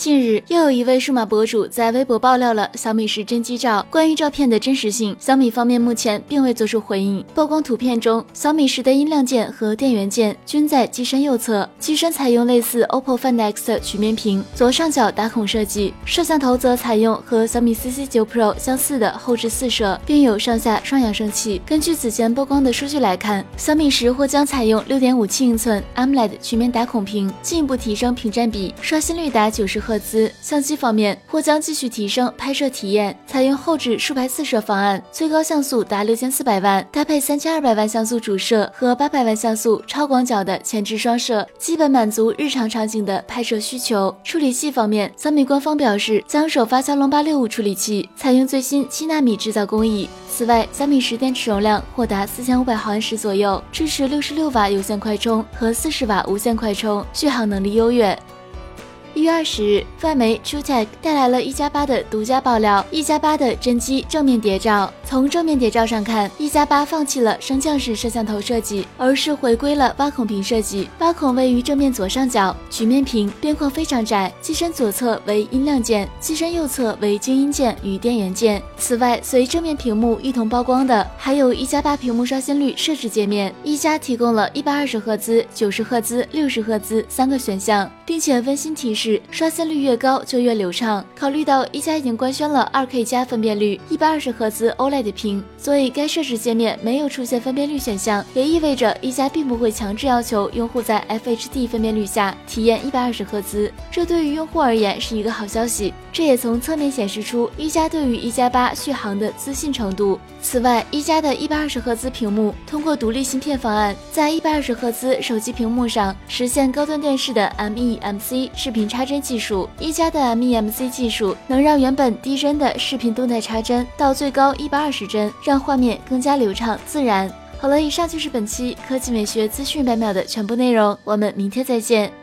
近日，又有一位数码博主在微博爆料了小米十真机照。关于照片的真实性，小米方面目前并未做出回应。曝光图片中，小米十的音量键和电源键均在机身右侧，机身采用类似 OPPO Find X 的曲面屏，左上角打孔设计。摄像头则采用和小米 CC9 Pro 相似的后置四摄，并有上下双扬声器。根据此前曝光的数据来看，小米十或将采用6.57英寸 AMOLED 曲面打孔屏，进一步提升屏占比，刷新率达九十赫。兹相机方面或将继续提升拍摄体验，采用后置竖排四摄方案，最高像素达六千四百万，搭配三千二百万像素主摄和八百万像素超广角的前置双摄，基本满足日常场景的拍摄需求。处理器方面，小米官方表示将首发骁龙八六五处理器，采用最新七纳米制造工艺。此外，小米十电池容量或达四千五百毫安时左右，支持六十六瓦有线快充和四十瓦无线快充，续航能力优越。一月二十日，外媒 TrueTech 带来了一加八的独家爆料：一加八的真机正面谍照。从正面谍照上看，一加八放弃了升降式摄像头设计，而是回归了挖孔屏设计。挖孔位于正面左上角，曲面屏，边框非常窄。机身左侧为音量键，机身右侧为静音键与电源键。此外，随正面屏幕一同曝光的，还有一加八屏幕刷新率设置界面。一加提供了一百二十赫兹、九十赫兹、六十赫兹三个选项，并且温馨提示。是刷新率越高就越流畅。考虑到一加已经官宣了二 K 加分辨率、一百二十赫兹 OLED 屏，所以该设置界面没有出现分辨率选项，也意味着一加并不会强制要求用户在 FHD 分辨率下体验一百二十赫兹。这对于用户而言是一个好消息。这也从侧面显示出一加对于一加八续航的自信程度。此外，一加的一百二十赫兹屏幕通过独立芯片方案，在一百二十赫兹手机屏幕上实现高端电视的 MEMC 视频。插帧技术，一加的 MEMC 技术能让原本低帧的视频动态插帧到最高一百二十帧，让画面更加流畅自然。好了，以上就是本期科技美学资讯百秒的全部内容，我们明天再见。